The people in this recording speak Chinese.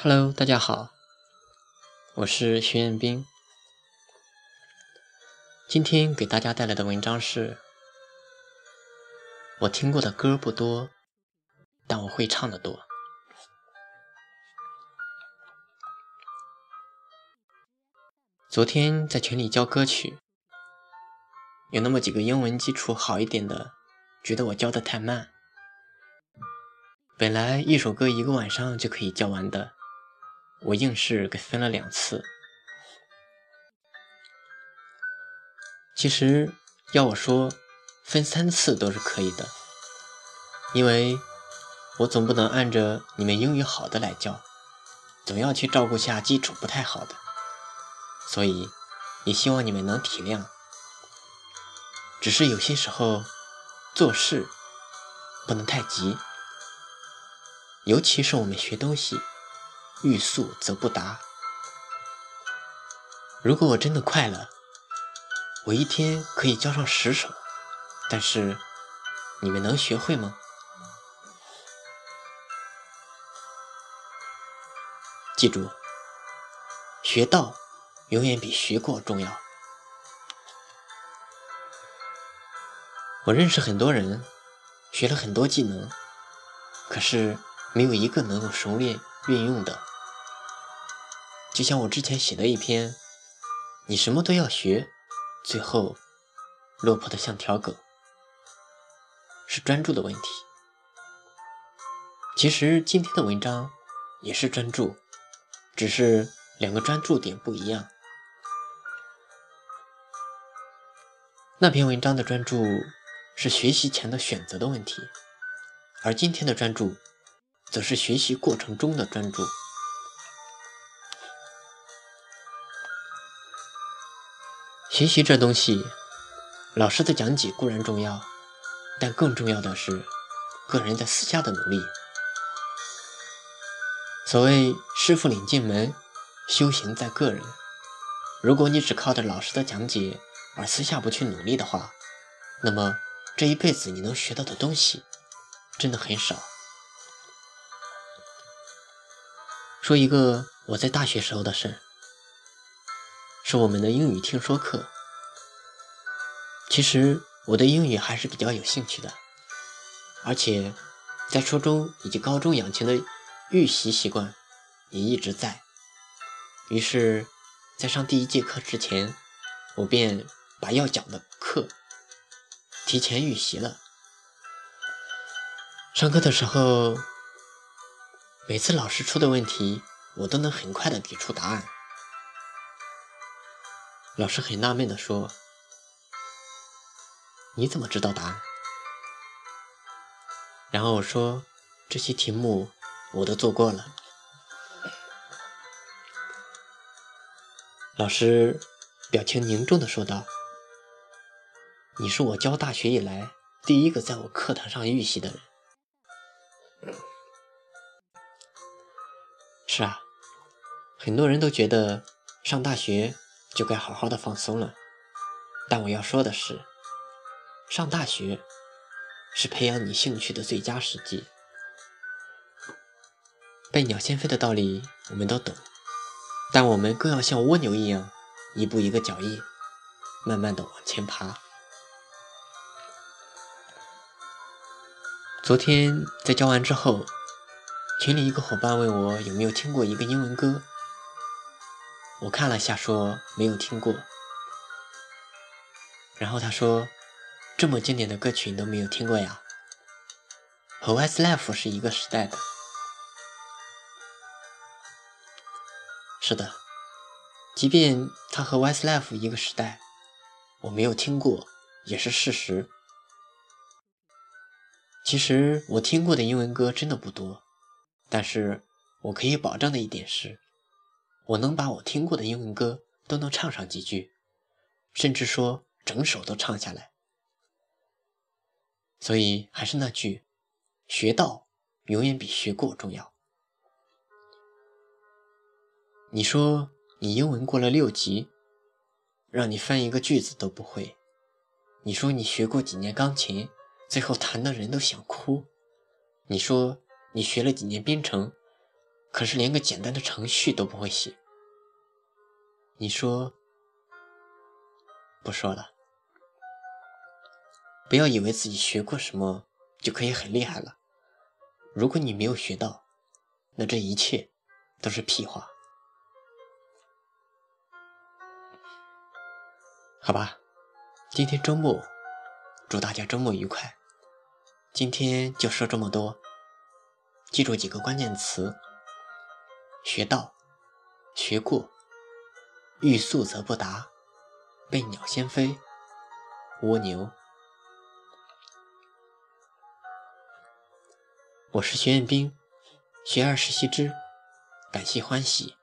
Hello，大家好，我是徐彦斌。今天给大家带来的文章是：我听过的歌不多，但我会唱的多。昨天在群里教歌曲，有那么几个英文基础好一点的，觉得我教的太慢。本来一首歌一个晚上就可以教完的，我硬是给分了两次。其实要我说，分三次都是可以的，因为我总不能按着你们英语好的来教，总要去照顾下基础不太好的。所以，也希望你们能体谅。只是有些时候做事不能太急，尤其是我们学东西，欲速则不达。如果我真的快了，我一天可以教上十首，但是你们能学会吗？记住，学到。永远比学过重要。我认识很多人，学了很多技能，可是没有一个能够熟练运用的。就像我之前写的一篇，你什么都要学，最后落魄的像条狗，是专注的问题。其实今天的文章也是专注，只是两个专注点不一样。那篇文章的专注是学习前的选择的问题，而今天的专注则是学习过程中的专注。学习这东西，老师的讲解固然重要，但更重要的是个人在私下的努力。所谓师傅领进门，修行在个人。如果你只靠着老师的讲解，而私下不去努力的话，那么这一辈子你能学到的东西真的很少。说一个我在大学时候的事，是我们的英语听说课。其实我对英语还是比较有兴趣的，而且在初中以及高中养成的预习习惯也一直在。于是，在上第一节课之前，我便。把要讲的课提前预习了。上课的时候，每次老师出的问题，我都能很快的给出答案。老师很纳闷的说：“你怎么知道答案？”然后我说：“这些题目我都做过了。”老师表情凝重的说道。你是我教大学以来第一个在我课堂上预习的人。是啊，很多人都觉得上大学就该好好的放松了，但我要说的是，上大学是培养你兴趣的最佳时机。笨鸟先飞的道理我们都懂，但我们更要像蜗牛一样，一步一个脚印，慢慢的往前爬。昨天在教完之后，群里一个伙伴问我有没有听过一个英文歌，我看了下说没有听过，然后他说这么经典的歌曲你都没有听过呀？和 Westlife 是一个时代的，是的，即便他和 Westlife 一个时代，我没有听过也是事实。其实我听过的英文歌真的不多，但是我可以保证的一点是，我能把我听过的英文歌都能唱上几句，甚至说整首都唱下来。所以还是那句，学到永远比学过重要。你说你英文过了六级，让你翻一个句子都不会；你说你学过几年钢琴。最后弹的人都想哭。你说你学了几年编程，可是连个简单的程序都不会写。你说？不说了。不要以为自己学过什么就可以很厉害了。如果你没有学到，那这一切都是屁话。好吧，今天周末，祝大家周末愉快。今天就说这么多，记住几个关键词：学道、学过、欲速则不达、被鸟先飞、蜗牛。我是学院兵，学而时习之，感谢欢喜。